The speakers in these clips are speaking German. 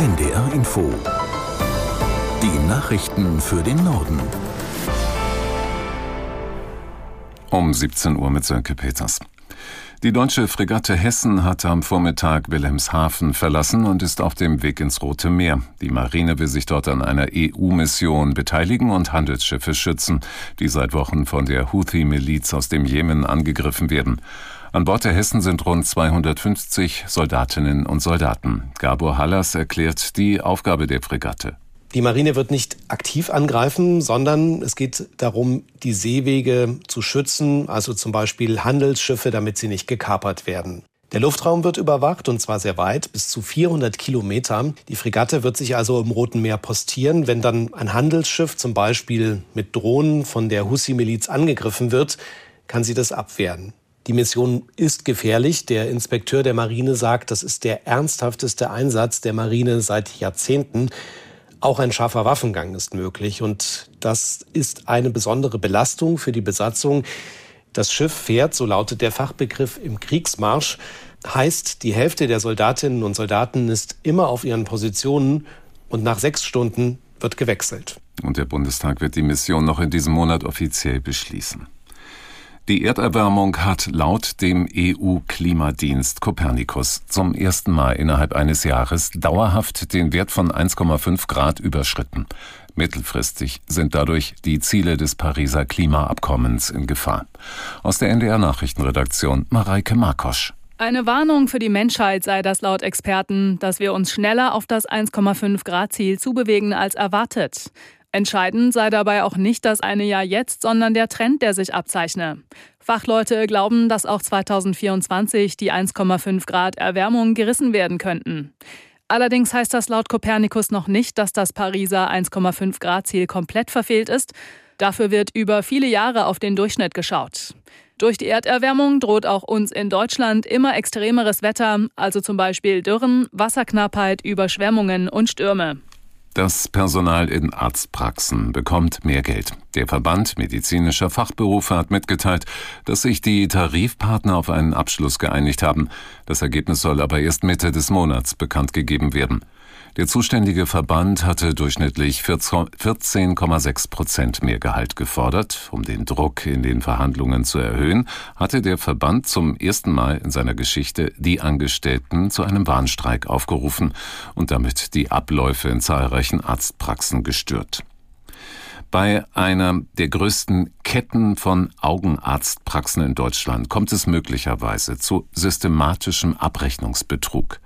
NDR Info. Die Nachrichten für den Norden. Um 17 Uhr mit Sönke Peters. Die deutsche Fregatte Hessen hat am Vormittag Wilhelmshaven verlassen und ist auf dem Weg ins Rote Meer. Die Marine will sich dort an einer EU-Mission beteiligen und Handelsschiffe schützen, die seit Wochen von der Houthi-Miliz aus dem Jemen angegriffen werden. An Bord der Hessen sind rund 250 Soldatinnen und Soldaten. Gabor Hallas erklärt die Aufgabe der Fregatte. Die Marine wird nicht aktiv angreifen, sondern es geht darum, die Seewege zu schützen, also zum Beispiel Handelsschiffe, damit sie nicht gekapert werden. Der Luftraum wird überwacht und zwar sehr weit, bis zu 400 Kilometer. Die Fregatte wird sich also im Roten Meer postieren. Wenn dann ein Handelsschiff zum Beispiel mit Drohnen von der Hussi-Miliz angegriffen wird, kann sie das abwehren. Die Mission ist gefährlich. Der Inspekteur der Marine sagt, das ist der ernsthafteste Einsatz der Marine seit Jahrzehnten. Auch ein scharfer Waffengang ist möglich und das ist eine besondere Belastung für die Besatzung. Das Schiff fährt, so lautet der Fachbegriff im Kriegsmarsch, heißt, die Hälfte der Soldatinnen und Soldaten ist immer auf ihren Positionen und nach sechs Stunden wird gewechselt. Und der Bundestag wird die Mission noch in diesem Monat offiziell beschließen. Die Erderwärmung hat laut dem EU-Klimadienst Copernicus zum ersten Mal innerhalb eines Jahres dauerhaft den Wert von 1,5 Grad überschritten. Mittelfristig sind dadurch die Ziele des Pariser Klimaabkommens in Gefahr. Aus der NDR Nachrichtenredaktion Mareike Markosch. Eine Warnung für die Menschheit sei das laut Experten, dass wir uns schneller auf das 1,5 Grad Ziel zubewegen als erwartet. Entscheidend sei dabei auch nicht das eine Jahr jetzt, sondern der Trend, der sich abzeichne. Fachleute glauben, dass auch 2024 die 1,5 Grad Erwärmung gerissen werden könnten. Allerdings heißt das laut Kopernikus noch nicht, dass das Pariser 1,5 Grad Ziel komplett verfehlt ist. Dafür wird über viele Jahre auf den Durchschnitt geschaut. Durch die Erderwärmung droht auch uns in Deutschland immer extremeres Wetter, also zum Beispiel Dürren, Wasserknappheit, Überschwemmungen und Stürme. Das Personal in Arztpraxen bekommt mehr Geld. Der Verband medizinischer Fachberufe hat mitgeteilt, dass sich die Tarifpartner auf einen Abschluss geeinigt haben. Das Ergebnis soll aber erst Mitte des Monats bekannt gegeben werden. Der zuständige Verband hatte durchschnittlich 14,6 Prozent mehr Gehalt gefordert. Um den Druck in den Verhandlungen zu erhöhen, hatte der Verband zum ersten Mal in seiner Geschichte die Angestellten zu einem Warnstreik aufgerufen und damit die Abläufe in zahlreichen Arztpraxen gestört. Bei einer der größten Ketten von Augenarztpraxen in Deutschland kommt es möglicherweise zu systematischem Abrechnungsbetrug.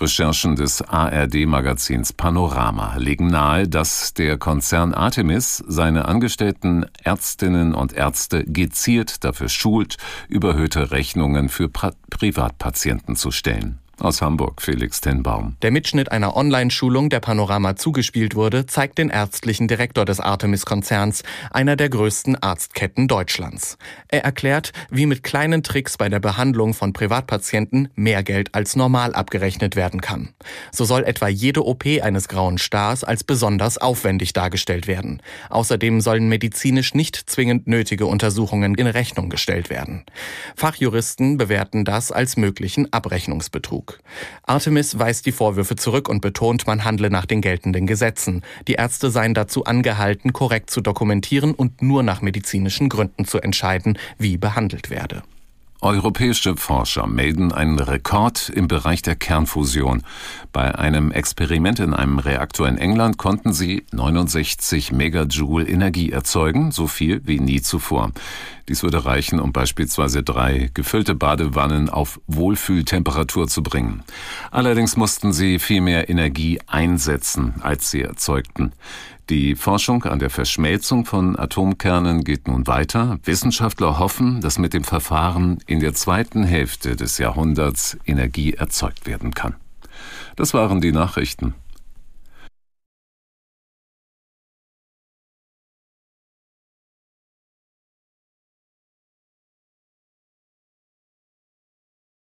Recherchen des ARD-Magazins Panorama legen nahe, dass der Konzern Artemis seine angestellten Ärztinnen und Ärzte gezielt dafür schult, überhöhte Rechnungen für Privatpatienten zu stellen. Aus Hamburg, Felix Tenbaum. Der Mitschnitt einer Online-Schulung, der Panorama zugespielt wurde, zeigt den ärztlichen Direktor des Artemis-Konzerns, einer der größten Arztketten Deutschlands. Er erklärt, wie mit kleinen Tricks bei der Behandlung von Privatpatienten mehr Geld als normal abgerechnet werden kann. So soll etwa jede OP eines grauen Stars als besonders aufwendig dargestellt werden. Außerdem sollen medizinisch nicht zwingend nötige Untersuchungen in Rechnung gestellt werden. Fachjuristen bewerten das als möglichen Abrechnungsbetrug. Betrug. Artemis weist die Vorwürfe zurück und betont, man handle nach den geltenden Gesetzen. Die Ärzte seien dazu angehalten, korrekt zu dokumentieren und nur nach medizinischen Gründen zu entscheiden, wie behandelt werde. Europäische Forscher melden einen Rekord im Bereich der Kernfusion. Bei einem Experiment in einem Reaktor in England konnten sie 69 Megajoule Energie erzeugen, so viel wie nie zuvor. Dies würde reichen, um beispielsweise drei gefüllte Badewannen auf Wohlfühltemperatur zu bringen. Allerdings mussten sie viel mehr Energie einsetzen, als sie erzeugten. Die Forschung an der Verschmelzung von Atomkernen geht nun weiter. Wissenschaftler hoffen, dass mit dem Verfahren in der zweiten Hälfte des Jahrhunderts Energie erzeugt werden kann. Das waren die Nachrichten.